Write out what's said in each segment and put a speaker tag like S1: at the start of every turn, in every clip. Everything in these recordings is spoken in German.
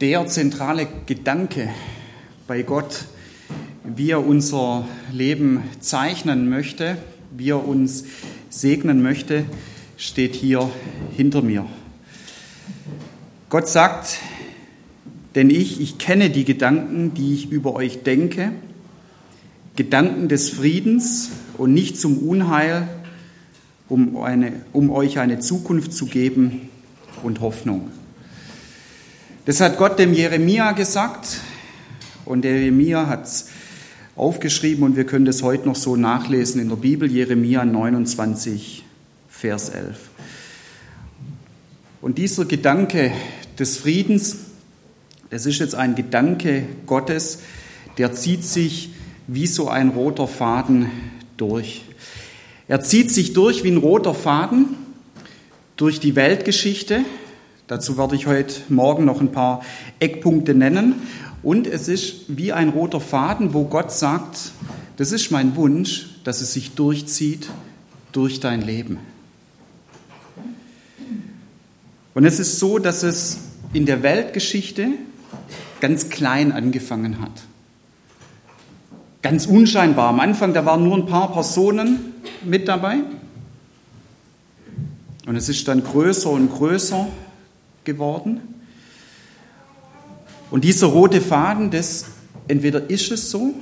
S1: der zentrale Gedanke bei Gott, wie er unser Leben zeichnen möchte, wie er uns segnen möchte, steht hier hinter mir. Gott sagt, denn ich, ich kenne die Gedanken, die ich über euch denke, Gedanken des Friedens und nicht zum Unheil, um, eine, um euch eine Zukunft zu geben und Hoffnung. Das hat Gott dem Jeremia gesagt und der Jeremia hat es aufgeschrieben und wir können das heute noch so nachlesen in der Bibel, Jeremia 29, Vers 11. Und dieser Gedanke des Friedens, das ist jetzt ein Gedanke Gottes, der zieht sich wie so ein roter Faden durch. Er zieht sich durch wie ein roter Faden durch die Weltgeschichte, Dazu werde ich heute Morgen noch ein paar Eckpunkte nennen. Und es ist wie ein roter Faden, wo Gott sagt, das ist mein Wunsch, dass es sich durchzieht durch dein Leben. Und es ist so, dass es in der Weltgeschichte ganz klein angefangen hat. Ganz unscheinbar. Am Anfang, da waren nur ein paar Personen mit dabei. Und es ist dann größer und größer geworden. Und dieser rote Faden, das entweder ist es so,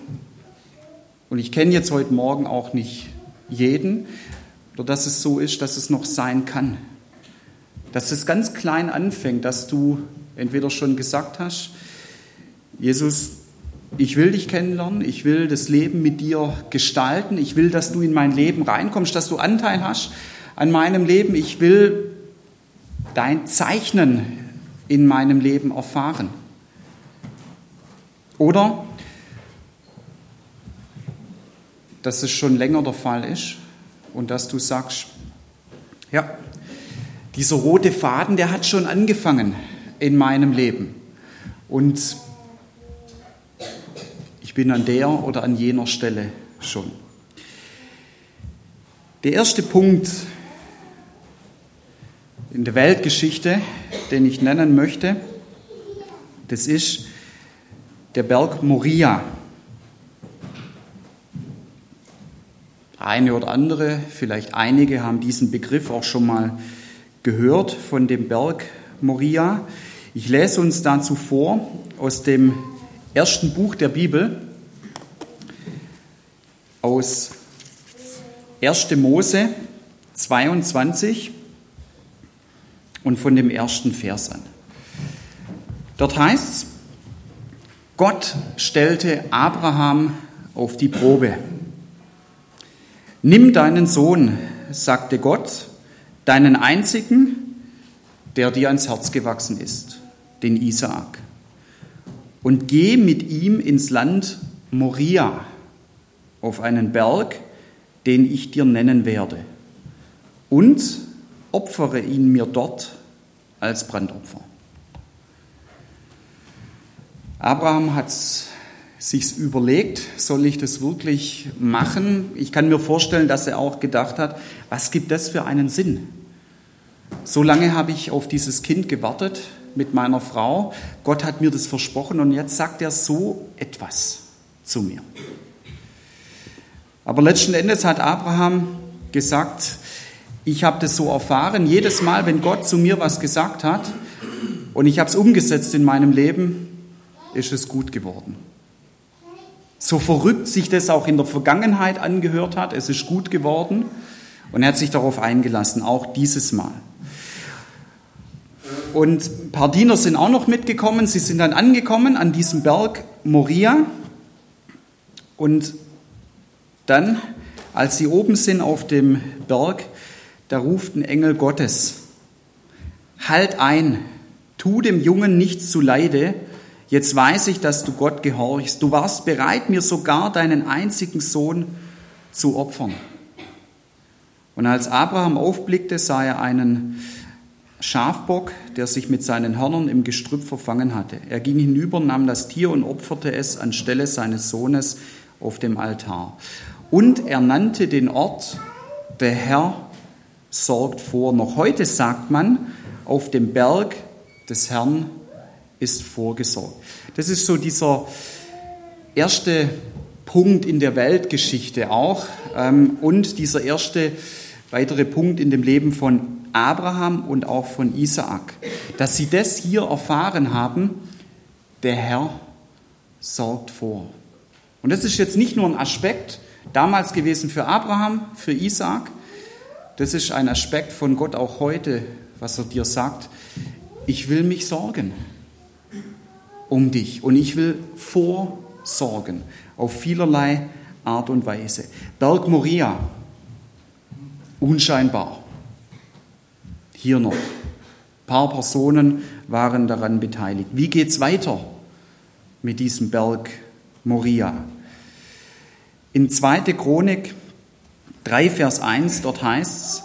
S1: und ich kenne jetzt heute Morgen auch nicht jeden, oder dass es so ist, dass es noch sein kann. Dass es ganz klein anfängt, dass du entweder schon gesagt hast, Jesus, ich will dich kennenlernen, ich will das Leben mit dir gestalten, ich will, dass du in mein Leben reinkommst, dass du Anteil hast an meinem Leben, ich will dein Zeichnen in meinem Leben erfahren. Oder dass es schon länger der Fall ist und dass du sagst, ja, dieser rote Faden, der hat schon angefangen in meinem Leben. Und ich bin an der oder an jener Stelle schon. Der erste Punkt, in der Weltgeschichte, den ich nennen möchte. Das ist der Berg Moria. Eine oder andere, vielleicht einige haben diesen Begriff auch schon mal gehört von dem Berg Moria. Ich lese uns dazu vor aus dem ersten Buch der Bibel, aus 1. Mose 22, und von dem ersten Vers an. Dort heißt es, Gott stellte Abraham auf die Probe. Nimm deinen Sohn, sagte Gott, deinen einzigen, der dir ans Herz gewachsen ist, den Isaak, und geh mit ihm ins Land Moria, auf einen Berg, den ich dir nennen werde. Und opfere ihn mir dort als Brandopfer. Abraham hat sich überlegt, soll ich das wirklich machen? Ich kann mir vorstellen, dass er auch gedacht hat, was gibt das für einen Sinn? So lange habe ich auf dieses Kind gewartet mit meiner Frau. Gott hat mir das versprochen und jetzt sagt er so etwas zu mir. Aber letzten Endes hat Abraham gesagt, ich habe das so erfahren, jedes Mal, wenn Gott zu mir was gesagt hat und ich habe es umgesetzt in meinem Leben, ist es gut geworden. So verrückt sich das auch in der Vergangenheit angehört hat, es ist gut geworden und er hat sich darauf eingelassen, auch dieses Mal. Und ein paar Diener sind auch noch mitgekommen, sie sind dann angekommen an diesem Berg Moria und dann, als sie oben sind auf dem Berg, da ruft ein Engel Gottes, halt ein, tu dem Jungen nichts zu Leide, jetzt weiß ich, dass du Gott gehorchst. Du warst bereit, mir sogar deinen einzigen Sohn zu opfern. Und als Abraham aufblickte, sah er einen Schafbock, der sich mit seinen Hörnern im Gestrüpp verfangen hatte. Er ging hinüber, nahm das Tier und opferte es anstelle seines Sohnes auf dem Altar. Und er nannte den Ort, der Herr sorgt vor. Noch heute sagt man, auf dem Berg des Herrn ist vorgesorgt. Das ist so dieser erste Punkt in der Weltgeschichte auch ähm, und dieser erste weitere Punkt in dem Leben von Abraham und auch von Isaak, dass sie das hier erfahren haben, der Herr sorgt vor. Und das ist jetzt nicht nur ein Aspekt damals gewesen für Abraham, für Isaak, das ist ein Aspekt von Gott auch heute, was er dir sagt, ich will mich sorgen um dich und ich will vorsorgen auf vielerlei Art und Weise. Berg Moria, unscheinbar. Hier noch. Ein paar Personen waren daran beteiligt. Wie geht es weiter mit diesem Berg Moria? In 2. Chronik 3, Vers 1, dort heißt es,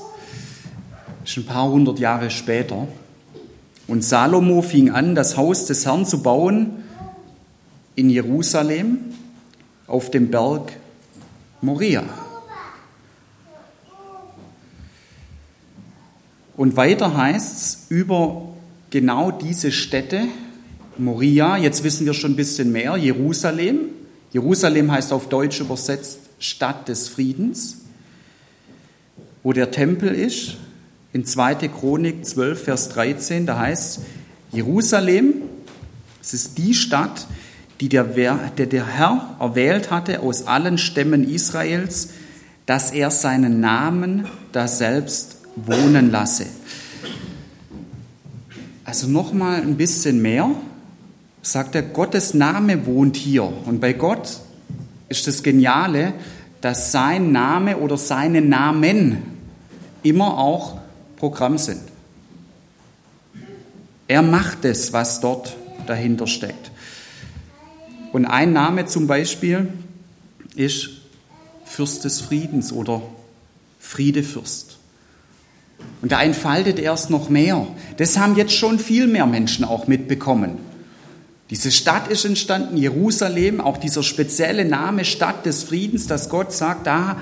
S1: schon ein paar hundert Jahre später, und Salomo fing an, das Haus des Herrn zu bauen in Jerusalem auf dem Berg Moria. Und weiter heißt es über genau diese Städte, Moria, jetzt wissen wir schon ein bisschen mehr, Jerusalem. Jerusalem heißt auf Deutsch übersetzt Stadt des Friedens, wo der Tempel ist. In 2. Chronik 12, Vers 13, da heißt es, Jerusalem, es ist die Stadt, die der, der, der Herr erwählt hatte aus allen Stämmen Israels, dass er seinen Namen da selbst wohnen lasse. Also nochmal ein bisschen mehr, sagt er, Gottes Name wohnt hier. Und bei Gott ist das Geniale, dass sein Name oder seine Namen immer auch Programm sind. Er macht es, was dort dahinter steckt. Und ein Name zum Beispiel ist Fürst des Friedens oder Friedefürst. Und da entfaltet er es noch mehr. Das haben jetzt schon viel mehr Menschen auch mitbekommen. Diese Stadt ist entstanden, Jerusalem, auch dieser spezielle Name Stadt des Friedens, dass Gott sagt, da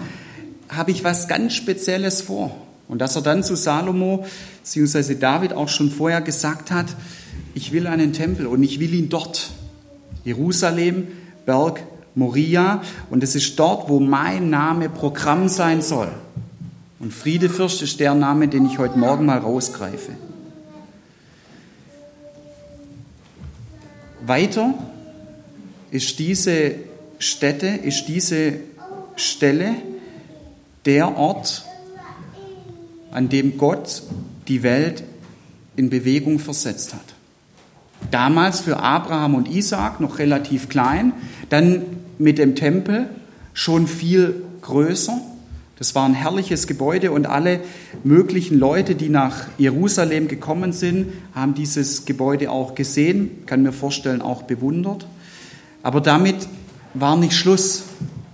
S1: habe ich was ganz Spezielles vor. Und dass er dann zu Salomo, beziehungsweise David auch schon vorher gesagt hat, ich will einen Tempel und ich will ihn dort. Jerusalem, Berg Moria. Und es ist dort, wo mein Name Programm sein soll. Und Friedefürst ist der Name, den ich heute Morgen mal rausgreife. Weiter ist diese Stätte, ist diese Stelle der Ort, an dem Gott die Welt in Bewegung versetzt hat. Damals für Abraham und Isaac noch relativ klein, dann mit dem Tempel schon viel größer. Das war ein herrliches Gebäude und alle möglichen Leute, die nach Jerusalem gekommen sind, haben dieses Gebäude auch gesehen, kann mir vorstellen, auch bewundert. Aber damit war nicht Schluss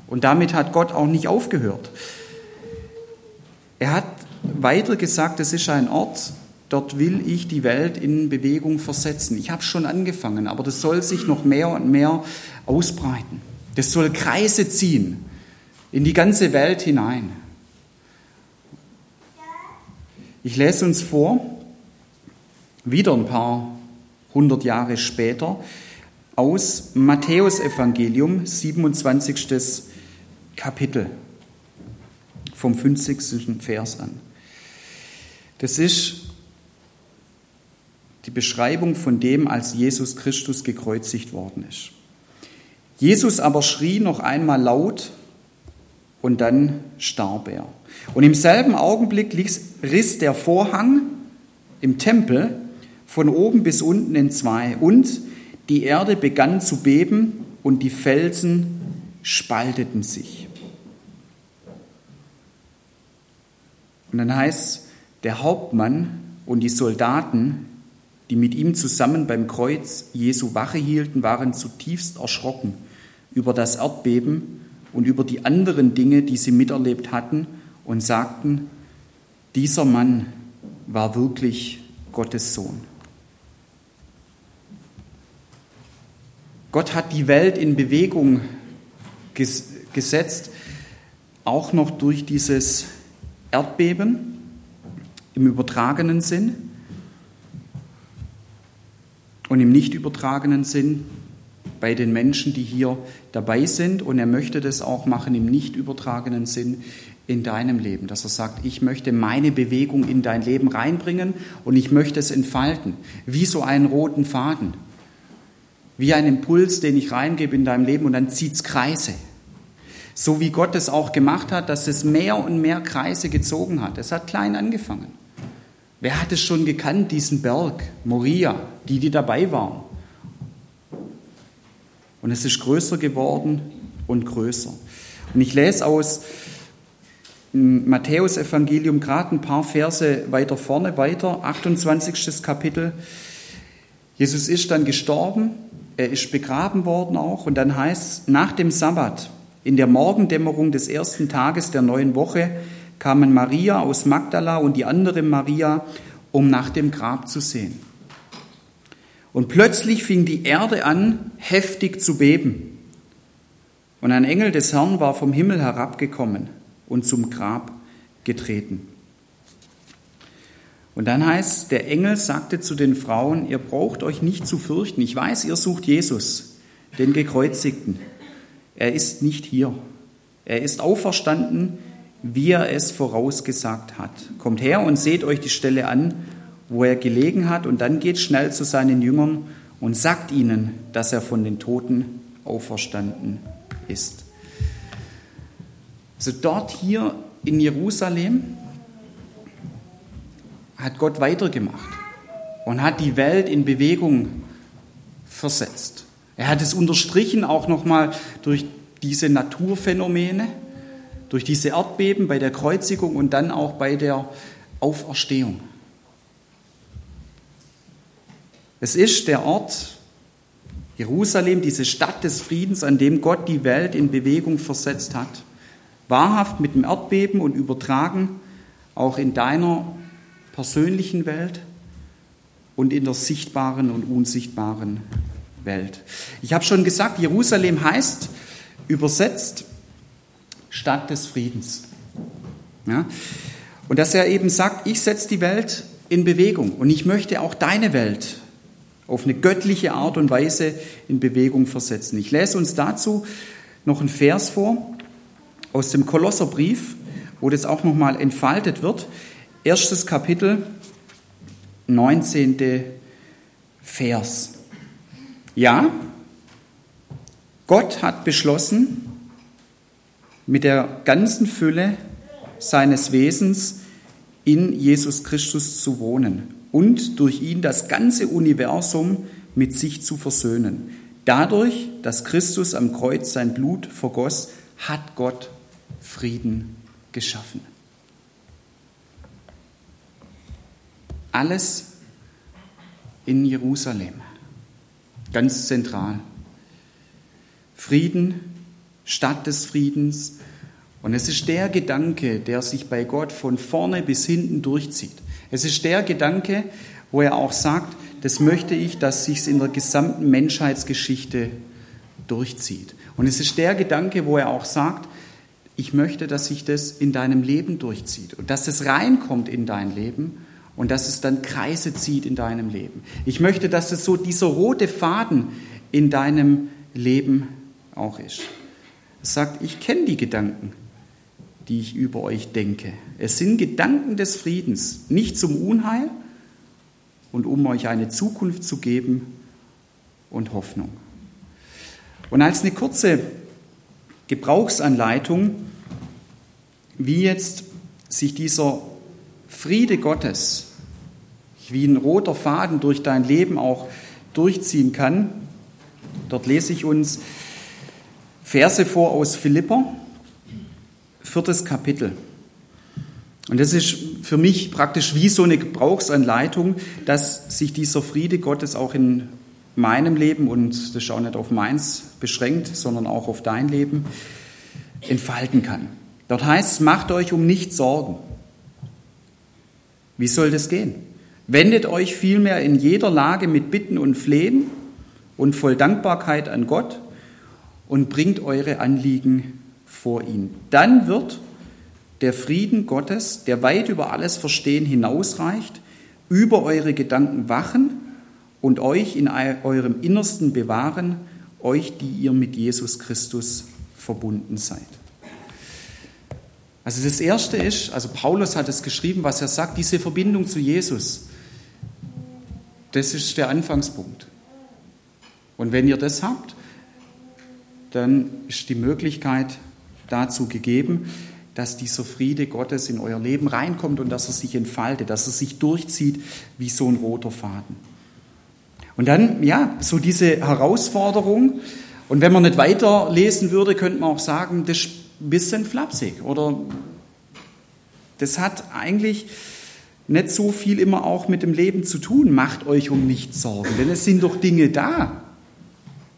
S1: und damit hat Gott auch nicht aufgehört. Er hat weiter gesagt, es ist ein Ort, dort will ich die Welt in Bewegung versetzen. Ich habe schon angefangen, aber das soll sich noch mehr und mehr ausbreiten. Das soll Kreise ziehen in die ganze Welt hinein. Ich lese uns vor, wieder ein paar hundert Jahre später, aus Matthäus Evangelium, 27. Kapitel, vom 50. Vers an. Das ist die Beschreibung von dem, als Jesus Christus gekreuzigt worden ist. Jesus aber schrie noch einmal laut und dann starb er. Und im selben Augenblick riss der Vorhang im Tempel von oben bis unten in zwei und die Erde begann zu beben und die Felsen spalteten sich. Und dann heißt der Hauptmann und die Soldaten, die mit ihm zusammen beim Kreuz Jesu Wache hielten, waren zutiefst erschrocken über das Erdbeben und über die anderen Dinge, die sie miterlebt hatten, und sagten, dieser Mann war wirklich Gottes Sohn. Gott hat die Welt in Bewegung gesetzt, auch noch durch dieses Erdbeben im übertragenen Sinn. und im nicht übertragenen Sinn bei den Menschen, die hier dabei sind. Und er möchte das auch machen im nicht übertragenen Sinn in deinem Leben, dass er sagt, ich möchte meine Bewegung in dein Leben reinbringen und ich möchte es entfalten, wie so einen roten Faden, wie ein Impuls, den ich reingebe in deinem Leben und dann zieht es Kreise. So wie Gott es auch gemacht hat, dass es mehr und mehr Kreise gezogen hat. Es hat klein angefangen. Wer hat es schon gekannt, diesen Berg, Moria, die, die dabei waren? Und es ist größer geworden und größer. Und ich lese aus Matthäus Evangelium gerade ein paar Verse weiter vorne weiter, 28. Kapitel. Jesus ist dann gestorben, er ist begraben worden auch und dann heißt nach dem Sabbat, in der Morgendämmerung des ersten Tages der neuen Woche, kamen Maria aus Magdala und die andere Maria, um nach dem Grab zu sehen. Und plötzlich fing die Erde an, heftig zu beben. Und ein Engel des Herrn war vom Himmel herabgekommen und zum Grab getreten. Und dann heißt, der Engel sagte zu den Frauen, ihr braucht euch nicht zu fürchten. Ich weiß, ihr sucht Jesus, den Gekreuzigten. Er ist nicht hier. Er ist auferstanden, wie er es vorausgesagt hat. Kommt her und seht euch die Stelle an, wo er gelegen hat, und dann geht schnell zu seinen Jüngern und sagt ihnen, dass er von den Toten auferstanden ist. Also dort hier in Jerusalem hat Gott weitergemacht und hat die Welt in Bewegung versetzt. Er hat es unterstrichen auch nochmal durch diese Naturphänomene, durch diese Erdbeben bei der Kreuzigung und dann auch bei der Auferstehung. Es ist der Ort Jerusalem, diese Stadt des Friedens, an dem Gott die Welt in Bewegung versetzt hat. Wahrhaft mit dem Erdbeben und übertragen auch in deiner persönlichen Welt und in der sichtbaren und unsichtbaren Welt. Ich habe schon gesagt, Jerusalem heißt übersetzt Stadt des Friedens. Ja? Und dass er eben sagt, ich setze die Welt in Bewegung und ich möchte auch deine Welt auf eine göttliche Art und Weise in Bewegung versetzen. Ich lese uns dazu noch einen Vers vor aus dem Kolosserbrief, wo das auch nochmal entfaltet wird. Erstes Kapitel, 19. Vers. Ja, Gott hat beschlossen, mit der ganzen Fülle seines Wesens in Jesus Christus zu wohnen und durch ihn das ganze Universum mit sich zu versöhnen. Dadurch, dass Christus am Kreuz sein Blut vergoss, hat Gott Frieden geschaffen. Alles in Jerusalem, ganz zentral. Frieden, Stadt des Friedens. Und es ist der Gedanke, der sich bei Gott von vorne bis hinten durchzieht. Es ist der Gedanke, wo er auch sagt, das möchte ich, dass sich in der gesamten Menschheitsgeschichte durchzieht. Und es ist der Gedanke, wo er auch sagt, ich möchte, dass sich das in deinem Leben durchzieht und dass es reinkommt in dein Leben und dass es dann Kreise zieht in deinem Leben. Ich möchte, dass es so dieser rote Faden in deinem Leben auch ist. Es sagt, ich kenne die Gedanken, die ich über euch denke. Es sind Gedanken des Friedens, nicht zum Unheil und um euch eine Zukunft zu geben und Hoffnung. Und als eine kurze Gebrauchsanleitung, wie jetzt sich dieser Friede Gottes wie ein roter Faden durch dein Leben auch durchziehen kann. Dort lese ich uns Verse vor aus Philipper, viertes Kapitel. Und das ist für mich praktisch wie so eine Gebrauchsanleitung, dass sich dieser Friede Gottes auch in meinem Leben, und das ist auch nicht auf meins beschränkt, sondern auch auf dein Leben, entfalten kann. Dort heißt es, macht euch um nichts Sorgen. Wie soll das gehen? Wendet euch vielmehr in jeder Lage mit Bitten und Flehen und voll Dankbarkeit an Gott und bringt eure Anliegen vor ihn. Dann wird der Frieden Gottes, der weit über alles Verstehen hinausreicht, über eure Gedanken wachen und euch in eurem Innersten bewahren, euch, die ihr mit Jesus Christus verbunden seid. Also das Erste ist, also Paulus hat es geschrieben, was er sagt, diese Verbindung zu Jesus, das ist der Anfangspunkt. Und wenn ihr das habt, dann ist die Möglichkeit dazu gegeben, dass dieser Friede Gottes in euer Leben reinkommt und dass er sich entfaltet, dass er sich durchzieht wie so ein roter Faden. Und dann, ja, so diese Herausforderung. Und wenn man nicht weiterlesen würde, könnte man auch sagen, das ist ein bisschen flapsig oder das hat eigentlich nicht so viel immer auch mit dem Leben zu tun. Macht euch um nichts Sorgen, denn es sind doch Dinge da,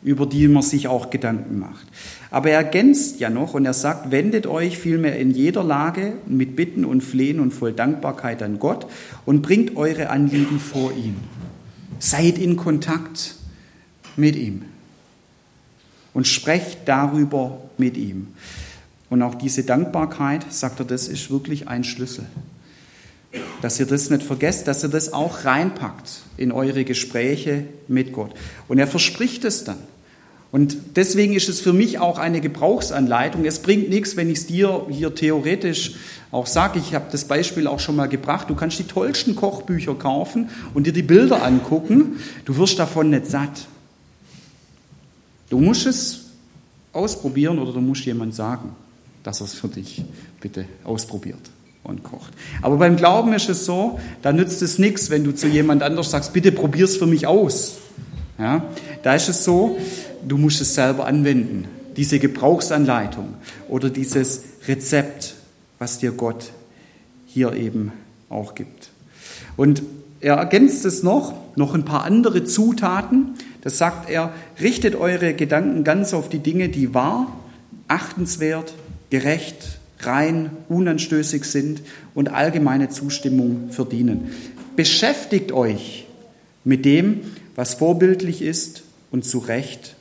S1: über die man sich auch Gedanken macht. Aber er ergänzt ja noch und er sagt, wendet euch vielmehr in jeder Lage mit Bitten und Flehen und voll Dankbarkeit an Gott und bringt eure Anliegen vor ihn. Seid in Kontakt mit ihm und sprecht darüber mit ihm. Und auch diese Dankbarkeit, sagt er, das ist wirklich ein Schlüssel. Dass ihr das nicht vergesst, dass ihr das auch reinpackt in eure Gespräche mit Gott. Und er verspricht es dann. Und deswegen ist es für mich auch eine Gebrauchsanleitung. Es bringt nichts, wenn ich es dir hier theoretisch auch sage. Ich habe das Beispiel auch schon mal gebracht. Du kannst die tollsten Kochbücher kaufen und dir die Bilder angucken. Du wirst davon nicht satt. Du musst es ausprobieren oder du musst jemand sagen, dass er es für dich bitte ausprobiert und kocht. Aber beim Glauben ist es so, da nützt es nichts, wenn du zu jemand anders sagst, bitte probier es für mich aus. Ja, da ist es so, du musst es selber anwenden. Diese Gebrauchsanleitung oder dieses Rezept, was dir Gott hier eben auch gibt. Und er ergänzt es noch, noch ein paar andere Zutaten. Das sagt er, richtet eure Gedanken ganz auf die Dinge, die wahr, achtenswert, gerecht, rein, unanstößig sind und allgemeine Zustimmung verdienen. Beschäftigt euch mit dem, was vorbildlich ist und zu Recht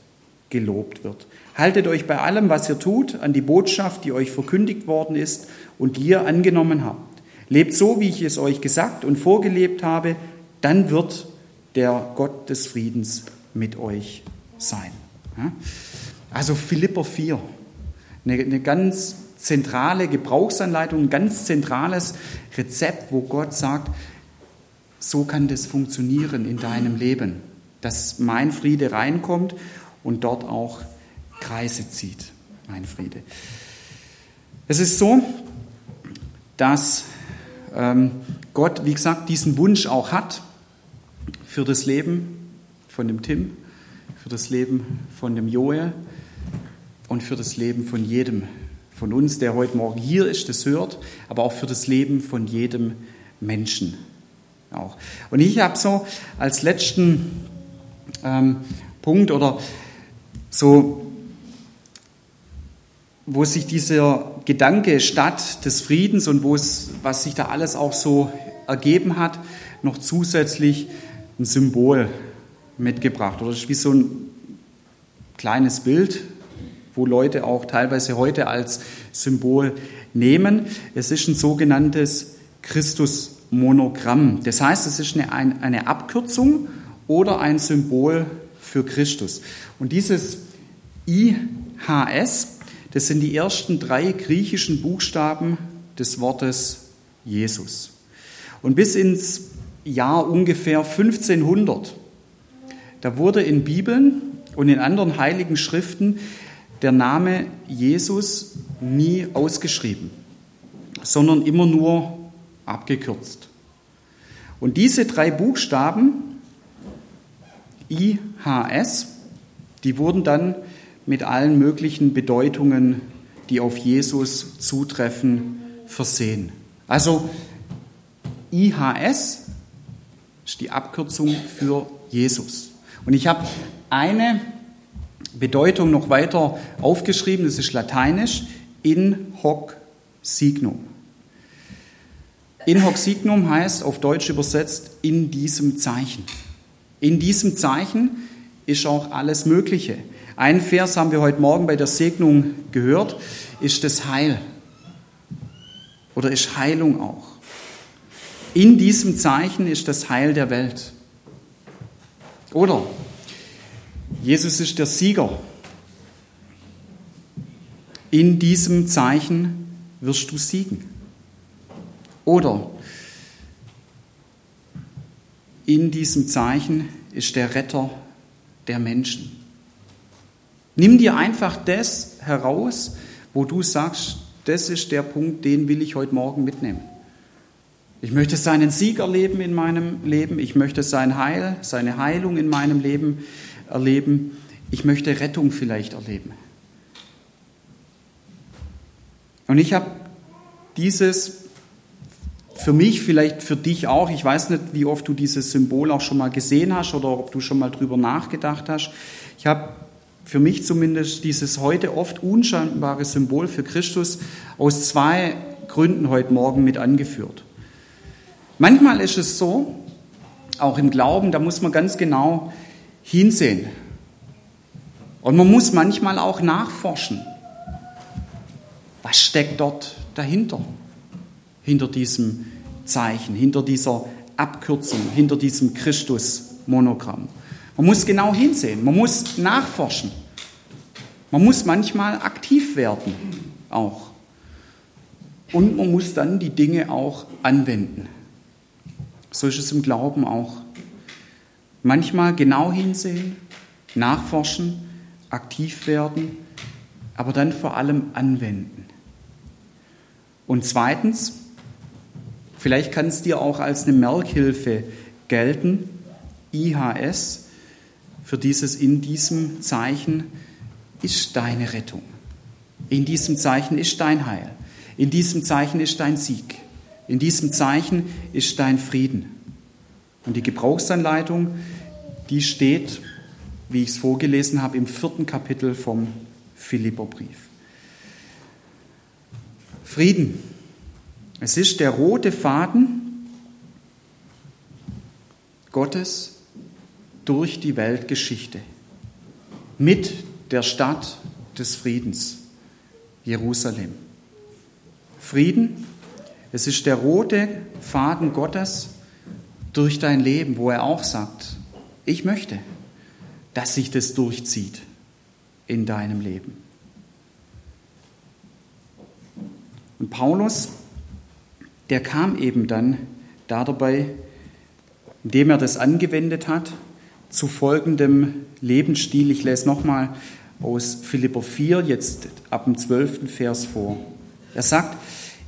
S1: gelobt wird. Haltet euch bei allem, was ihr tut, an die Botschaft, die euch verkündigt worden ist und die ihr angenommen habt. Lebt so, wie ich es euch gesagt und vorgelebt habe, dann wird der Gott des Friedens mit euch sein. Also Philipper 4, eine, eine ganz zentrale Gebrauchsanleitung, ein ganz zentrales Rezept, wo Gott sagt, so kann das funktionieren in deinem Leben, dass mein Friede reinkommt und dort auch Kreise zieht, mein Friede. Es ist so, dass ähm, Gott, wie gesagt, diesen Wunsch auch hat für das Leben von dem Tim, für das Leben von dem Joel und für das Leben von jedem von uns, der heute Morgen hier ist, das hört, aber auch für das Leben von jedem Menschen. Auch. Und ich habe so als letzten ähm, Punkt oder so, wo sich dieser Gedanke Stadt des Friedens und wo es, was sich da alles auch so ergeben hat, noch zusätzlich ein Symbol mitgebracht. Oder das ist wie so ein kleines Bild, wo Leute auch teilweise heute als Symbol nehmen. Es ist ein sogenanntes Christusmonogramm. Das heißt, es ist eine, eine Abkürzung oder ein Symbol für Christus. Und dieses IHS, das sind die ersten drei griechischen Buchstaben des Wortes Jesus. Und bis ins Jahr ungefähr 1500, da wurde in Bibeln und in anderen heiligen Schriften der Name Jesus nie ausgeschrieben, sondern immer nur abgekürzt. Und diese drei Buchstaben, IHS, die wurden dann mit allen möglichen Bedeutungen, die auf Jesus zutreffen, versehen. Also IHS ist die Abkürzung für Jesus. Und ich habe eine Bedeutung noch weiter aufgeschrieben, das ist lateinisch, in hoc signum. In hoc signum heißt auf Deutsch übersetzt in diesem Zeichen. In diesem Zeichen ist auch alles Mögliche. Ein Vers haben wir heute Morgen bei der Segnung gehört, ist das Heil oder ist Heilung auch. In diesem Zeichen ist das Heil der Welt. Oder Jesus ist der Sieger. In diesem Zeichen wirst du siegen. Oder in diesem Zeichen ist der Retter der Menschen. Nimm dir einfach das heraus, wo du sagst, das ist der Punkt, den will ich heute Morgen mitnehmen. Ich möchte seinen Sieg erleben in meinem Leben. Ich möchte sein Heil, seine Heilung in meinem Leben erleben. Ich möchte Rettung vielleicht erleben. Und ich habe dieses für mich, vielleicht für dich auch, ich weiß nicht, wie oft du dieses Symbol auch schon mal gesehen hast oder ob du schon mal drüber nachgedacht hast. Ich habe für mich zumindest dieses heute oft unscheinbare Symbol für Christus aus zwei Gründen heute Morgen mit angeführt. Manchmal ist es so, auch im Glauben, da muss man ganz genau hinsehen. Und man muss manchmal auch nachforschen. Was steckt dort dahinter? Hinter diesem Zeichen, hinter dieser Abkürzung, hinter diesem Christus-Monogramm. Man muss genau hinsehen, man muss nachforschen. Man muss manchmal aktiv werden auch. Und man muss dann die Dinge auch anwenden. So ist es im Glauben auch. Manchmal genau hinsehen, nachforschen, aktiv werden, aber dann vor allem anwenden. Und zweitens, vielleicht kann es dir auch als eine Merkhilfe gelten, IHS, für dieses in diesem Zeichen ist deine Rettung. In diesem Zeichen ist dein Heil. In diesem Zeichen ist dein Sieg. In diesem Zeichen ist dein Frieden. Und die Gebrauchsanleitung, die steht, wie ich es vorgelesen habe, im vierten Kapitel vom Philipperbrief. Frieden. Es ist der rote Faden Gottes durch die Weltgeschichte mit der Stadt des Friedens, Jerusalem. Frieden es ist der rote Faden Gottes durch dein Leben, wo er auch sagt, ich möchte, dass sich das durchzieht in deinem Leben. Und Paulus, der kam eben dann da dabei, indem er das angewendet hat, zu folgendem Lebensstil. Ich lese nochmal aus Philipper 4, jetzt ab dem 12. Vers vor. Er sagt,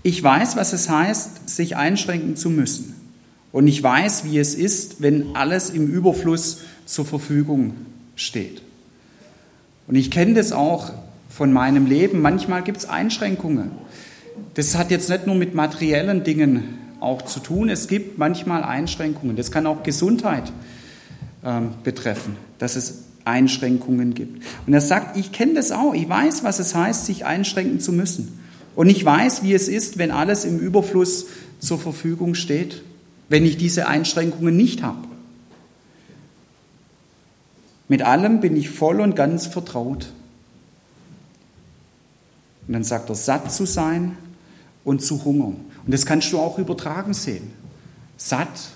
S1: ich weiß, was es heißt, sich einschränken zu müssen. Und ich weiß, wie es ist, wenn alles im Überfluss zur Verfügung steht. Und ich kenne das auch von meinem Leben. Manchmal gibt es Einschränkungen. Das hat jetzt nicht nur mit materiellen Dingen auch zu tun. Es gibt manchmal Einschränkungen. Das kann auch Gesundheit ähm, betreffen, dass es Einschränkungen gibt. Und er sagt, ich kenne das auch. Ich weiß, was es heißt, sich einschränken zu müssen. Und ich weiß, wie es ist, wenn alles im Überfluss zur Verfügung steht, wenn ich diese Einschränkungen nicht habe. Mit allem bin ich voll und ganz vertraut. Und dann sagt er, satt zu sein und zu hungern. Und das kannst du auch übertragen sehen. Satt,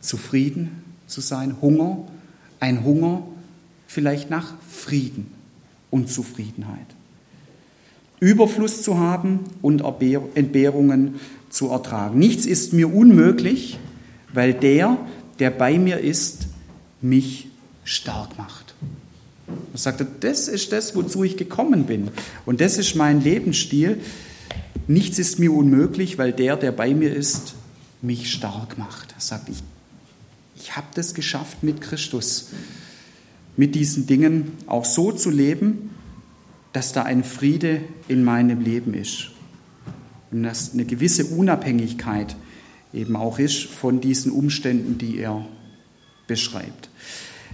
S1: zufrieden zu sein, Hunger, ein Hunger vielleicht nach Frieden und Zufriedenheit. Überfluss zu haben und Entbehrungen zu ertragen. Nichts ist mir unmöglich, weil der, der bei mir ist, mich stark macht. Er sagte, das ist das, wozu ich gekommen bin. Und das ist mein Lebensstil. Nichts ist mir unmöglich, weil der, der bei mir ist, mich stark macht. Er sagt, ich, ich habe das geschafft mit Christus, mit diesen Dingen auch so zu leben, dass da ein Friede in meinem Leben ist und dass eine gewisse Unabhängigkeit eben auch ist von diesen Umständen, die er beschreibt.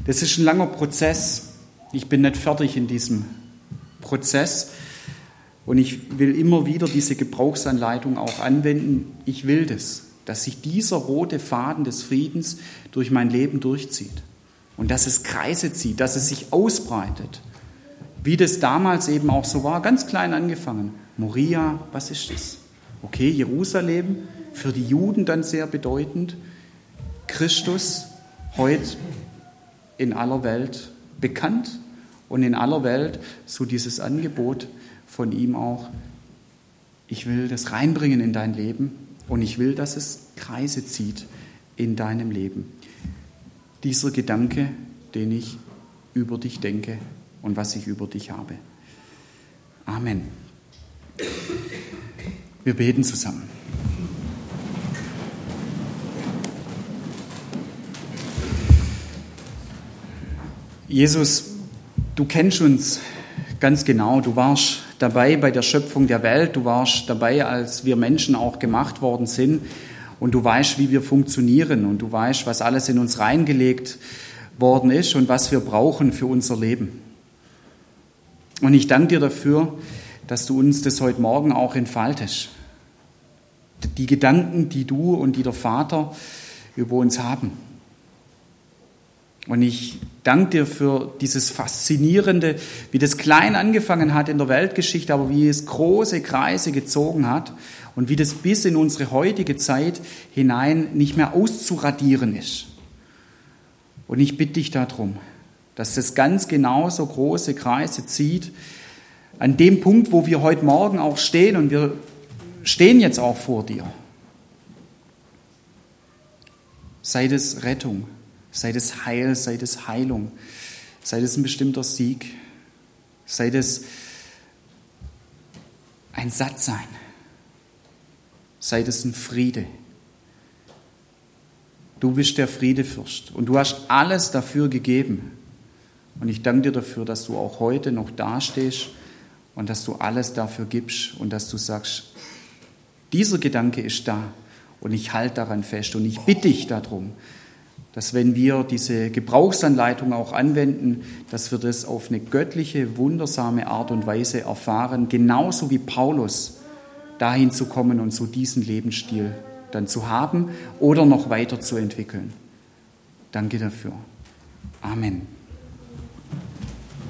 S1: Das ist ein langer Prozess. Ich bin nicht fertig in diesem Prozess und ich will immer wieder diese Gebrauchsanleitung auch anwenden. Ich will das, dass sich dieser rote Faden des Friedens durch mein Leben durchzieht und dass es Kreise zieht, dass es sich ausbreitet wie das damals eben auch so war, ganz klein angefangen. Moria, was ist das? Okay, Jerusalem, für die Juden dann sehr bedeutend. Christus, heute in aller Welt bekannt und in aller Welt so dieses Angebot von ihm auch, ich will das reinbringen in dein Leben und ich will, dass es Kreise zieht in deinem Leben. Dieser Gedanke, den ich über dich denke und was ich über dich habe. Amen. Wir beten zusammen. Jesus, du kennst uns ganz genau. Du warst dabei bei der Schöpfung der Welt. Du warst dabei, als wir Menschen auch gemacht worden sind. Und du weißt, wie wir funktionieren. Und du weißt, was alles in uns reingelegt worden ist und was wir brauchen für unser Leben. Und ich danke dir dafür, dass du uns das heute Morgen auch entfaltest. Die Gedanken, die du und die der Vater über uns haben. Und ich danke dir für dieses Faszinierende, wie das klein angefangen hat in der Weltgeschichte, aber wie es große Kreise gezogen hat und wie das bis in unsere heutige Zeit hinein nicht mehr auszuradieren ist. Und ich bitte dich darum, dass das ganz genauso große Kreise zieht, an dem Punkt, wo wir heute Morgen auch stehen und wir stehen jetzt auch vor dir. Sei das Rettung, sei das Heil, sei das Heilung, sei das ein bestimmter Sieg, sei das ein Sattsein, sei das ein Friede. Du bist der Friedefürst und du hast alles dafür gegeben. Und ich danke dir dafür, dass du auch heute noch dastehst und dass du alles dafür gibst und dass du sagst, dieser Gedanke ist da und ich halte daran fest und ich bitte dich darum, dass wenn wir diese Gebrauchsanleitung auch anwenden, dass wir das auf eine göttliche, wundersame Art und Weise erfahren, genauso wie Paulus dahin zu kommen und so diesen Lebensstil dann zu haben oder noch weiter zu entwickeln. Danke dafür. Amen.